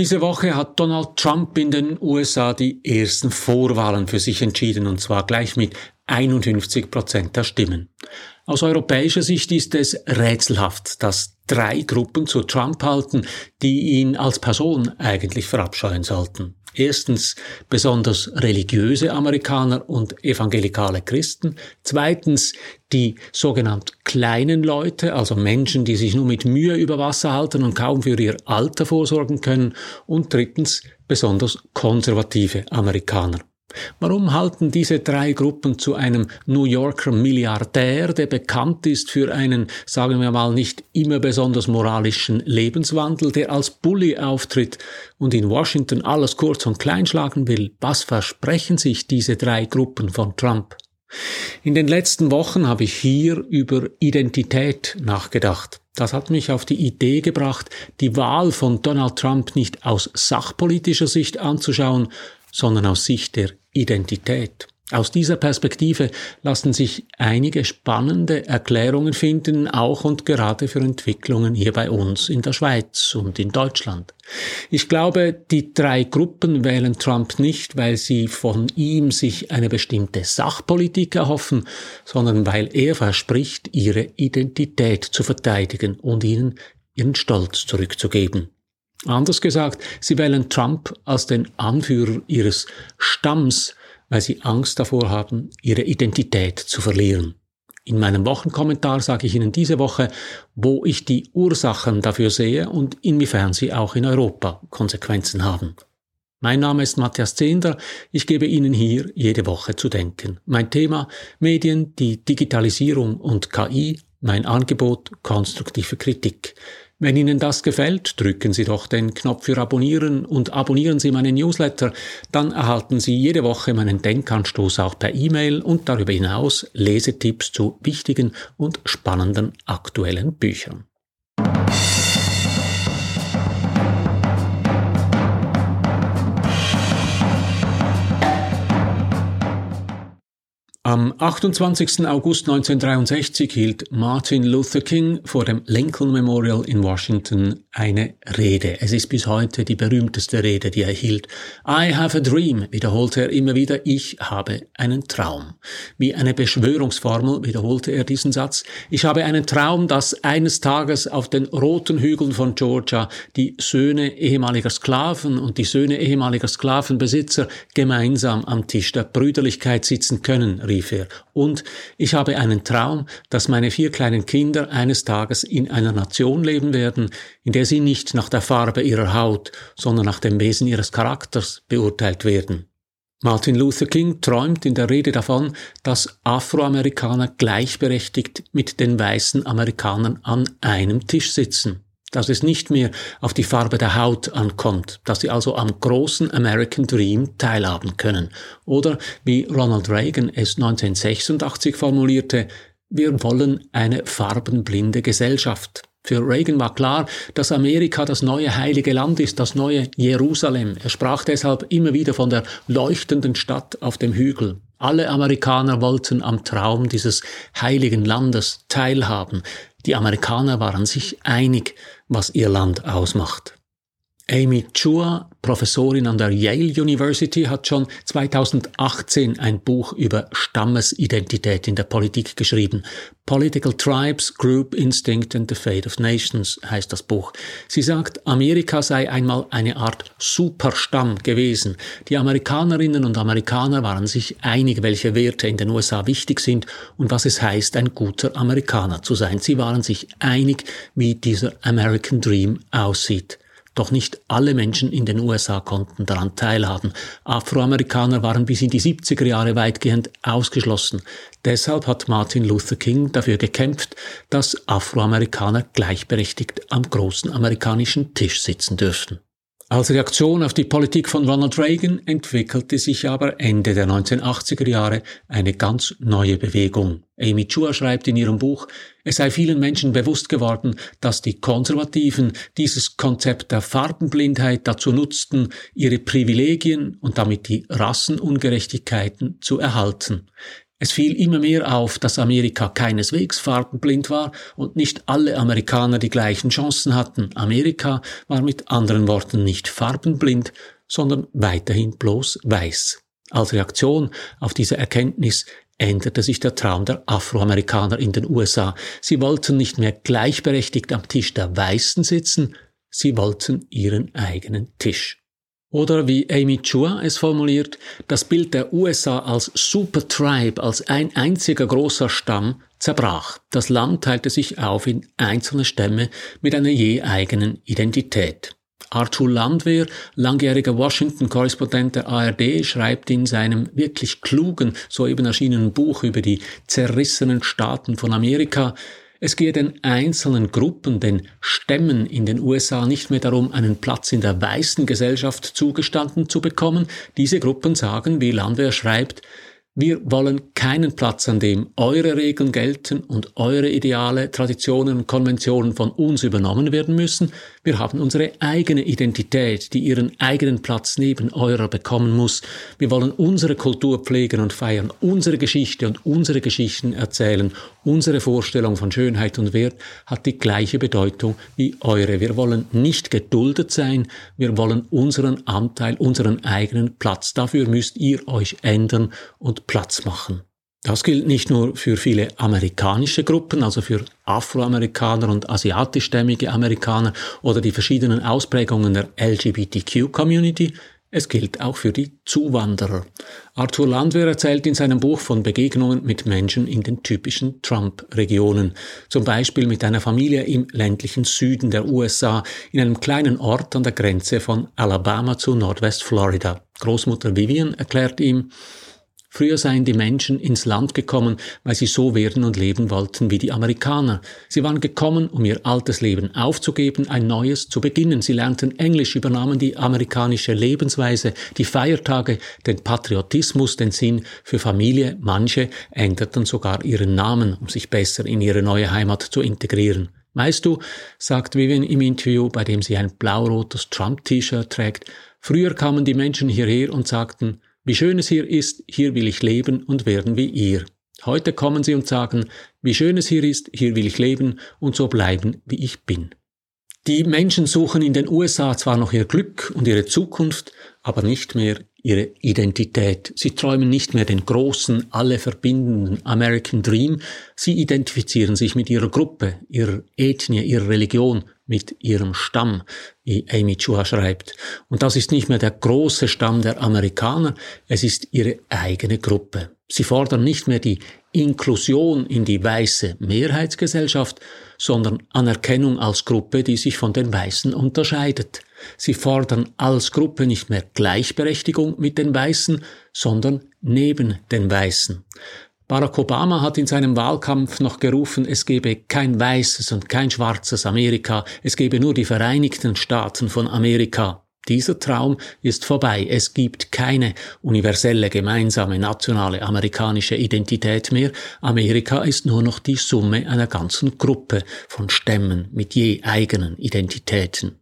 Diese Woche hat Donald Trump in den USA die ersten Vorwahlen für sich entschieden, und zwar gleich mit 51 Prozent der Stimmen. Aus europäischer Sicht ist es rätselhaft, dass drei Gruppen zu Trump halten, die ihn als Person eigentlich verabscheuen sollten. Erstens besonders religiöse Amerikaner und evangelikale Christen. Zweitens die sogenannt kleinen Leute, also Menschen, die sich nur mit Mühe über Wasser halten und kaum für ihr Alter vorsorgen können. Und drittens besonders konservative Amerikaner. Warum halten diese drei Gruppen zu einem New Yorker Milliardär, der bekannt ist für einen, sagen wir mal, nicht immer besonders moralischen Lebenswandel, der als Bully auftritt und in Washington alles kurz und klein schlagen will? Was versprechen sich diese drei Gruppen von Trump? In den letzten Wochen habe ich hier über Identität nachgedacht. Das hat mich auf die Idee gebracht, die Wahl von Donald Trump nicht aus sachpolitischer Sicht anzuschauen, sondern aus Sicht der Identität. Aus dieser Perspektive lassen sich einige spannende Erklärungen finden, auch und gerade für Entwicklungen hier bei uns in der Schweiz und in Deutschland. Ich glaube, die drei Gruppen wählen Trump nicht, weil sie von ihm sich eine bestimmte Sachpolitik erhoffen, sondern weil er verspricht, ihre Identität zu verteidigen und ihnen ihren Stolz zurückzugeben. Anders gesagt, sie wählen Trump als den Anführer ihres Stamms, weil sie Angst davor haben, ihre Identität zu verlieren. In meinem Wochenkommentar sage ich Ihnen diese Woche, wo ich die Ursachen dafür sehe und inwiefern sie auch in Europa Konsequenzen haben. Mein Name ist Matthias Zehnder. Ich gebe Ihnen hier jede Woche zu denken. Mein Thema Medien, die Digitalisierung und KI, mein Angebot konstruktive Kritik. Wenn Ihnen das gefällt, drücken Sie doch den Knopf für Abonnieren und abonnieren Sie meinen Newsletter. Dann erhalten Sie jede Woche meinen Denkanstoß auch per E-Mail und darüber hinaus Lesetipps zu wichtigen und spannenden aktuellen Büchern. Am 28. August 1963 hielt Martin Luther King vor dem Lincoln Memorial in Washington eine Rede. Es ist bis heute die berühmteste Rede, die er hielt. I have a dream, wiederholte er immer wieder, ich habe einen Traum. Wie eine Beschwörungsformel wiederholte er diesen Satz. Ich habe einen Traum, dass eines Tages auf den roten Hügeln von Georgia die Söhne ehemaliger Sklaven und die Söhne ehemaliger Sklavenbesitzer gemeinsam am Tisch der Brüderlichkeit sitzen können, rief er, und ich habe einen Traum, dass meine vier kleinen Kinder eines Tages in einer Nation leben werden, in der sie nicht nach der Farbe ihrer Haut, sondern nach dem Wesen ihres Charakters beurteilt werden. Martin Luther King träumt in der Rede davon, dass Afroamerikaner gleichberechtigt mit den weißen Amerikanern an einem Tisch sitzen dass es nicht mehr auf die Farbe der Haut ankommt, dass sie also am großen American Dream teilhaben können. Oder wie Ronald Reagan es 1986 formulierte, wir wollen eine farbenblinde Gesellschaft. Für Reagan war klar, dass Amerika das neue heilige Land ist, das neue Jerusalem. Er sprach deshalb immer wieder von der leuchtenden Stadt auf dem Hügel. Alle Amerikaner wollten am Traum dieses heiligen Landes teilhaben. Die Amerikaner waren sich einig, was ihr Land ausmacht. Amy Chua, Professorin an der Yale University, hat schon 2018 ein Buch über Stammesidentität in der Politik geschrieben. Political Tribes, Group Instinct and the Fate of Nations heißt das Buch. Sie sagt, Amerika sei einmal eine Art Superstamm gewesen. Die Amerikanerinnen und Amerikaner waren sich einig, welche Werte in den USA wichtig sind und was es heißt, ein guter Amerikaner zu sein. Sie waren sich einig, wie dieser American Dream aussieht. Doch nicht alle Menschen in den USA konnten daran teilhaben. Afroamerikaner waren bis in die 70er Jahre weitgehend ausgeschlossen. Deshalb hat Martin Luther King dafür gekämpft, dass Afroamerikaner gleichberechtigt am großen amerikanischen Tisch sitzen dürften. Als Reaktion auf die Politik von Ronald Reagan entwickelte sich aber Ende der 1980er Jahre eine ganz neue Bewegung. Amy Chua schreibt in ihrem Buch, es sei vielen Menschen bewusst geworden, dass die Konservativen dieses Konzept der Farbenblindheit dazu nutzten, ihre Privilegien und damit die Rassenungerechtigkeiten zu erhalten. Es fiel immer mehr auf, dass Amerika keineswegs farbenblind war und nicht alle Amerikaner die gleichen Chancen hatten. Amerika war mit anderen Worten nicht farbenblind, sondern weiterhin bloß weiß. Als Reaktion auf diese Erkenntnis änderte sich der Traum der Afroamerikaner in den USA. Sie wollten nicht mehr gleichberechtigt am Tisch der Weißen sitzen, sie wollten ihren eigenen Tisch. Oder wie Amy Chua es formuliert, das Bild der USA als Super Tribe, als ein einziger großer Stamm, zerbrach. Das Land teilte sich auf in einzelne Stämme mit einer je eigenen Identität. Arthur Landwehr, langjähriger Washington-Korrespondent der ARD, schreibt in seinem wirklich klugen, soeben erschienenen Buch über die zerrissenen Staaten von Amerika, es gehe den einzelnen Gruppen, den Stämmen in den USA nicht mehr darum, einen Platz in der weißen Gesellschaft zugestanden zu bekommen. Diese Gruppen sagen, wie Landwehr schreibt, wir wollen keinen Platz, an dem eure Regeln gelten und eure Ideale, Traditionen und Konventionen von uns übernommen werden müssen. Wir haben unsere eigene Identität, die ihren eigenen Platz neben eurer bekommen muss. Wir wollen unsere Kultur pflegen und feiern, unsere Geschichte und unsere Geschichten erzählen. Unsere Vorstellung von Schönheit und Wert hat die gleiche Bedeutung wie eure. Wir wollen nicht geduldet sein, wir wollen unseren Anteil, unseren eigenen Platz. Dafür müsst ihr euch ändern und Platz machen. Das gilt nicht nur für viele amerikanische Gruppen, also für Afroamerikaner und asiatischstämmige Amerikaner oder die verschiedenen Ausprägungen der LGBTQ-Community, es gilt auch für die Zuwanderer. Arthur Landwehr erzählt in seinem Buch von Begegnungen mit Menschen in den typischen Trump-Regionen. Zum Beispiel mit einer Familie im ländlichen Süden der USA, in einem kleinen Ort an der Grenze von Alabama zu Nordwest-Florida. Großmutter Vivian erklärt ihm, Früher seien die Menschen ins Land gekommen, weil sie so werden und leben wollten wie die Amerikaner. Sie waren gekommen, um ihr altes Leben aufzugeben, ein neues zu beginnen. Sie lernten Englisch, übernahmen die amerikanische Lebensweise, die Feiertage, den Patriotismus, den Sinn für Familie. Manche änderten sogar ihren Namen, um sich besser in ihre neue Heimat zu integrieren. Weißt du, sagt Vivian im Interview, bei dem sie ein blau-rotes Trump-T-Shirt trägt, früher kamen die Menschen hierher und sagten, wie schön es hier ist, hier will ich leben und werden wie ihr. Heute kommen sie und sagen, wie schön es hier ist, hier will ich leben und so bleiben, wie ich bin. Die Menschen suchen in den USA zwar noch ihr Glück und ihre Zukunft, aber nicht mehr ihre Identität. Sie träumen nicht mehr den großen, alle verbindenden American Dream. Sie identifizieren sich mit ihrer Gruppe, ihrer Ethnie, ihrer Religion, mit ihrem Stamm, wie Amy Chua schreibt. Und das ist nicht mehr der große Stamm der Amerikaner, es ist ihre eigene Gruppe. Sie fordern nicht mehr die Inklusion in die weiße Mehrheitsgesellschaft, sondern Anerkennung als Gruppe, die sich von den Weißen unterscheidet. Sie fordern als Gruppe nicht mehr Gleichberechtigung mit den Weißen, sondern neben den Weißen. Barack Obama hat in seinem Wahlkampf noch gerufen, es gebe kein weißes und kein schwarzes Amerika, es gebe nur die Vereinigten Staaten von Amerika. Dieser Traum ist vorbei. Es gibt keine universelle gemeinsame nationale amerikanische Identität mehr. Amerika ist nur noch die Summe einer ganzen Gruppe von Stämmen mit je eigenen Identitäten.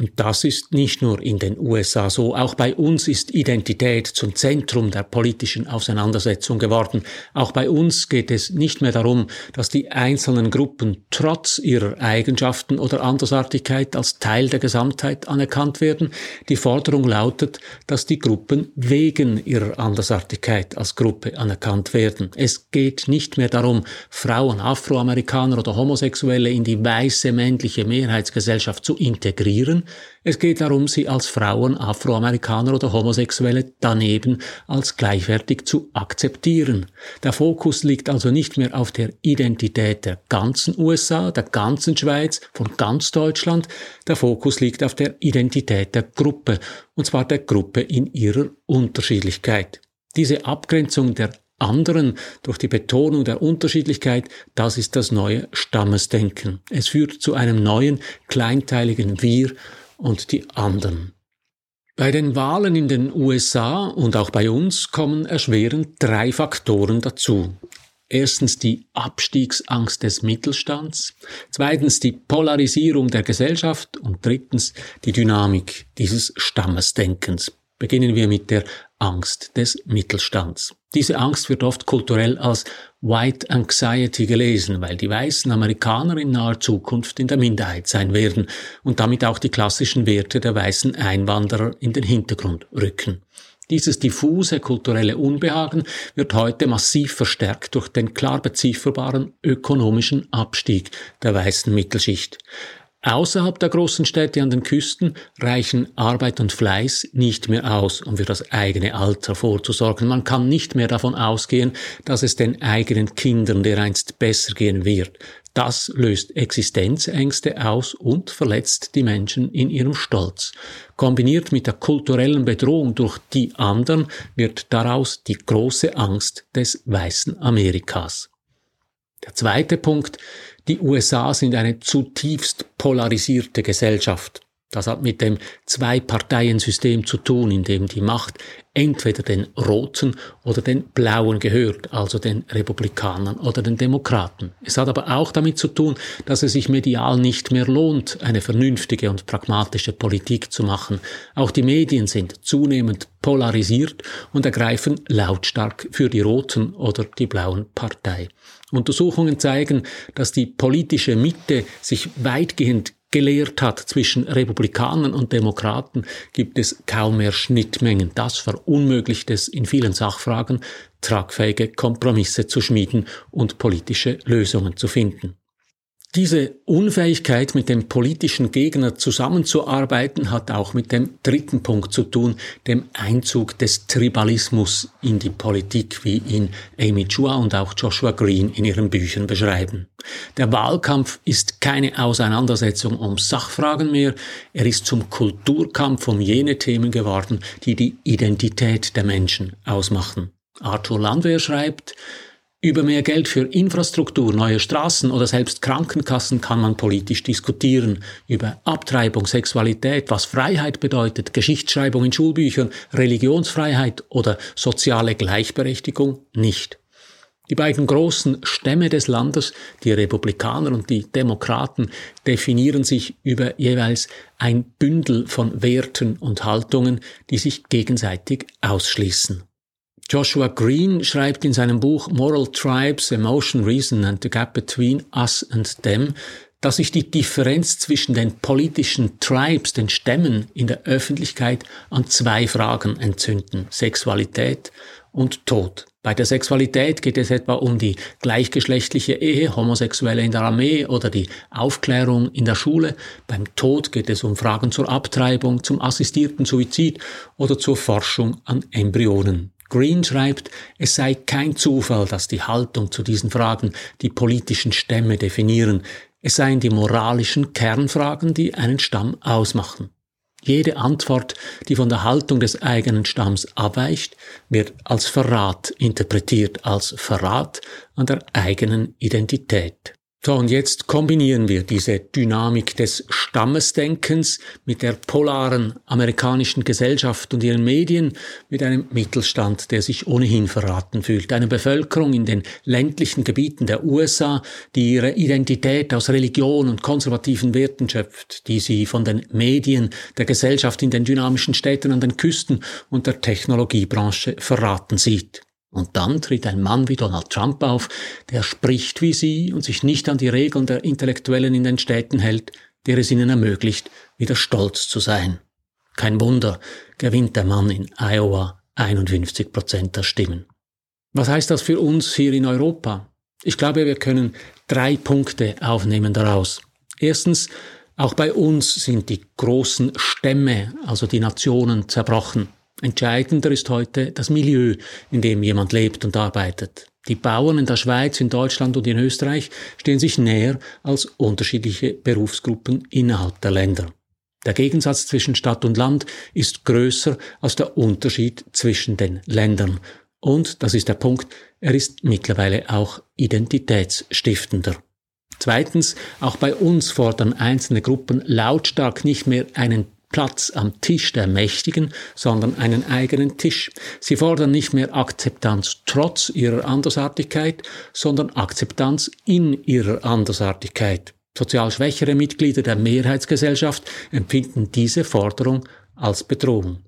Und das ist nicht nur in den USA so, auch bei uns ist Identität zum Zentrum der politischen Auseinandersetzung geworden. Auch bei uns geht es nicht mehr darum, dass die einzelnen Gruppen trotz ihrer Eigenschaften oder Andersartigkeit als Teil der Gesamtheit anerkannt werden. Die Forderung lautet, dass die Gruppen wegen ihrer Andersartigkeit als Gruppe anerkannt werden. Es geht nicht mehr darum, Frauen, Afroamerikaner oder Homosexuelle in die weiße männliche Mehrheitsgesellschaft zu integrieren, es geht darum, sie als Frauen, Afroamerikaner oder Homosexuelle daneben als gleichwertig zu akzeptieren. Der Fokus liegt also nicht mehr auf der Identität der ganzen USA, der ganzen Schweiz, von ganz Deutschland. Der Fokus liegt auf der Identität der Gruppe, und zwar der Gruppe in ihrer Unterschiedlichkeit. Diese Abgrenzung der anderen durch die Betonung der Unterschiedlichkeit, das ist das neue Stammesdenken. Es führt zu einem neuen, kleinteiligen Wir und die anderen. Bei den Wahlen in den USA und auch bei uns kommen erschwerend drei Faktoren dazu. Erstens die Abstiegsangst des Mittelstands, zweitens die Polarisierung der Gesellschaft und drittens die Dynamik dieses Stammesdenkens. Beginnen wir mit der Angst des Mittelstands. Diese Angst wird oft kulturell als White Anxiety gelesen, weil die weißen Amerikaner in naher Zukunft in der Minderheit sein werden und damit auch die klassischen Werte der weißen Einwanderer in den Hintergrund rücken. Dieses diffuse kulturelle Unbehagen wird heute massiv verstärkt durch den klar bezifferbaren ökonomischen Abstieg der weißen Mittelschicht. Außerhalb der großen Städte an den Küsten reichen Arbeit und Fleiß nicht mehr aus, um für das eigene Alter vorzusorgen. Man kann nicht mehr davon ausgehen, dass es den eigenen Kindern dereinst besser gehen wird. Das löst Existenzängste aus und verletzt die Menschen in ihrem Stolz. Kombiniert mit der kulturellen Bedrohung durch die anderen wird daraus die große Angst des weißen Amerikas. Der zweite Punkt, die USA sind eine zutiefst polarisierte Gesellschaft. Das hat mit dem Zwei-Parteien-System zu tun, in dem die Macht entweder den Roten oder den Blauen gehört, also den Republikanern oder den Demokraten. Es hat aber auch damit zu tun, dass es sich medial nicht mehr lohnt, eine vernünftige und pragmatische Politik zu machen. Auch die Medien sind zunehmend polarisiert und ergreifen lautstark für die Roten oder die Blauen Partei. Untersuchungen zeigen, dass die politische Mitte sich weitgehend gelehrt hat zwischen Republikanern und Demokraten, gibt es kaum mehr Schnittmengen. Das verunmöglicht es in vielen Sachfragen, tragfähige Kompromisse zu schmieden und politische Lösungen zu finden. Diese Unfähigkeit, mit dem politischen Gegner zusammenzuarbeiten, hat auch mit dem dritten Punkt zu tun, dem Einzug des Tribalismus in die Politik, wie ihn Amy Chua und auch Joshua Green in ihren Büchern beschreiben. Der Wahlkampf ist keine Auseinandersetzung um Sachfragen mehr, er ist zum Kulturkampf um jene Themen geworden, die die Identität der Menschen ausmachen. Arthur Landwehr schreibt, über mehr Geld für Infrastruktur, neue Straßen oder selbst Krankenkassen kann man politisch diskutieren. Über Abtreibung, Sexualität, was Freiheit bedeutet, Geschichtsschreibung in Schulbüchern, Religionsfreiheit oder soziale Gleichberechtigung nicht. Die beiden großen Stämme des Landes, die Republikaner und die Demokraten, definieren sich über jeweils ein Bündel von Werten und Haltungen, die sich gegenseitig ausschließen. Joshua Green schreibt in seinem Buch Moral Tribes, Emotion, Reason and the Gap Between Us and Them, dass sich die Differenz zwischen den politischen Tribes, den Stämmen in der Öffentlichkeit an zwei Fragen entzünden. Sexualität und Tod. Bei der Sexualität geht es etwa um die gleichgeschlechtliche Ehe, Homosexuelle in der Armee oder die Aufklärung in der Schule. Beim Tod geht es um Fragen zur Abtreibung, zum assistierten Suizid oder zur Forschung an Embryonen. Green schreibt, es sei kein Zufall, dass die Haltung zu diesen Fragen die politischen Stämme definieren. Es seien die moralischen Kernfragen, die einen Stamm ausmachen. Jede Antwort, die von der Haltung des eigenen Stamms abweicht, wird als Verrat interpretiert, als Verrat an der eigenen Identität. So, und jetzt kombinieren wir diese Dynamik des Stammesdenkens mit der polaren amerikanischen Gesellschaft und ihren Medien mit einem Mittelstand, der sich ohnehin verraten fühlt. Eine Bevölkerung in den ländlichen Gebieten der USA, die ihre Identität aus Religion und konservativen Werten schöpft, die sie von den Medien, der Gesellschaft in den dynamischen Städten an den Küsten und der Technologiebranche verraten sieht. Und dann tritt ein Mann wie Donald Trump auf, der spricht wie sie und sich nicht an die Regeln der Intellektuellen in den Städten hält, der es ihnen ermöglicht, wieder stolz zu sein. Kein Wunder, gewinnt der Mann in Iowa 51 Prozent der Stimmen. Was heißt das für uns hier in Europa? Ich glaube, wir können drei Punkte aufnehmen daraus. Erstens, auch bei uns sind die großen Stämme, also die Nationen, zerbrochen. Entscheidender ist heute das Milieu, in dem jemand lebt und arbeitet. Die Bauern in der Schweiz, in Deutschland und in Österreich stehen sich näher als unterschiedliche Berufsgruppen innerhalb der Länder. Der Gegensatz zwischen Stadt und Land ist größer als der Unterschied zwischen den Ländern. Und, das ist der Punkt, er ist mittlerweile auch identitätsstiftender. Zweitens, auch bei uns fordern einzelne Gruppen lautstark nicht mehr einen Platz am Tisch der Mächtigen, sondern einen eigenen Tisch. Sie fordern nicht mehr Akzeptanz trotz ihrer Andersartigkeit, sondern Akzeptanz in ihrer Andersartigkeit. Sozial schwächere Mitglieder der Mehrheitsgesellschaft empfinden diese Forderung als Bedrohung.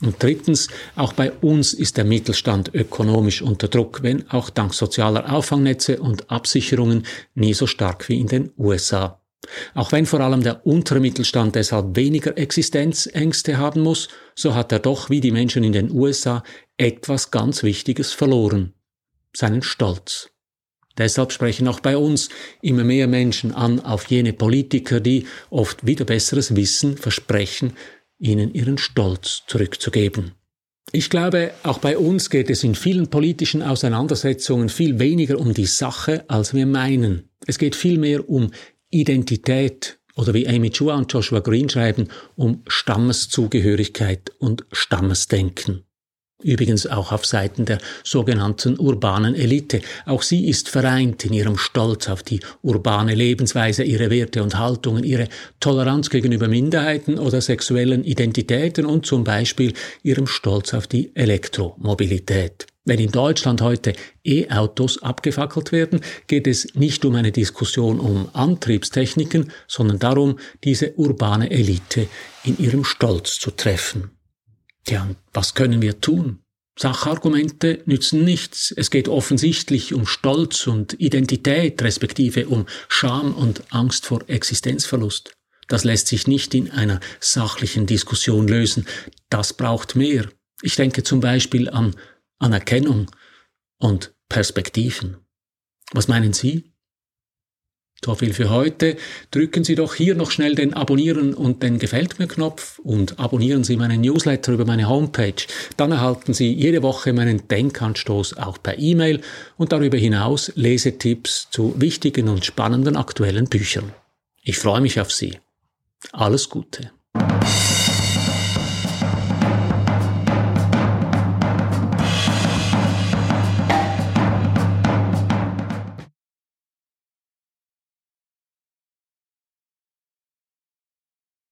Und drittens, auch bei uns ist der Mittelstand ökonomisch unter Druck, wenn auch dank sozialer Auffangnetze und Absicherungen nie so stark wie in den USA. Auch wenn vor allem der untere Mittelstand deshalb weniger Existenzängste haben muss, so hat er doch wie die Menschen in den USA etwas ganz Wichtiges verloren. Seinen Stolz. Deshalb sprechen auch bei uns immer mehr Menschen an auf jene Politiker, die oft wieder besseres Wissen versprechen, ihnen ihren Stolz zurückzugeben. Ich glaube, auch bei uns geht es in vielen politischen Auseinandersetzungen viel weniger um die Sache, als wir meinen. Es geht vielmehr um Identität oder wie Amy Chua und Joshua Green schreiben, um Stammeszugehörigkeit und Stammesdenken. Übrigens auch auf Seiten der sogenannten urbanen Elite. Auch sie ist vereint in ihrem Stolz auf die urbane Lebensweise, ihre Werte und Haltungen, ihre Toleranz gegenüber Minderheiten oder sexuellen Identitäten und zum Beispiel ihrem Stolz auf die Elektromobilität. Wenn in Deutschland heute E-Autos abgefackelt werden, geht es nicht um eine Diskussion um Antriebstechniken, sondern darum, diese urbane Elite in ihrem Stolz zu treffen. Tja, was können wir tun? Sachargumente nützen nichts. Es geht offensichtlich um Stolz und Identität, respektive um Scham und Angst vor Existenzverlust. Das lässt sich nicht in einer sachlichen Diskussion lösen. Das braucht mehr. Ich denke zum Beispiel an Anerkennung und Perspektiven. Was meinen Sie? So viel für heute. Drücken Sie doch hier noch schnell den Abonnieren und den Gefällt mir Knopf und abonnieren Sie meinen Newsletter über meine Homepage. Dann erhalten Sie jede Woche meinen Denkanstoß auch per E-Mail und darüber hinaus Lesetipps zu wichtigen und spannenden aktuellen Büchern. Ich freue mich auf Sie. Alles Gute.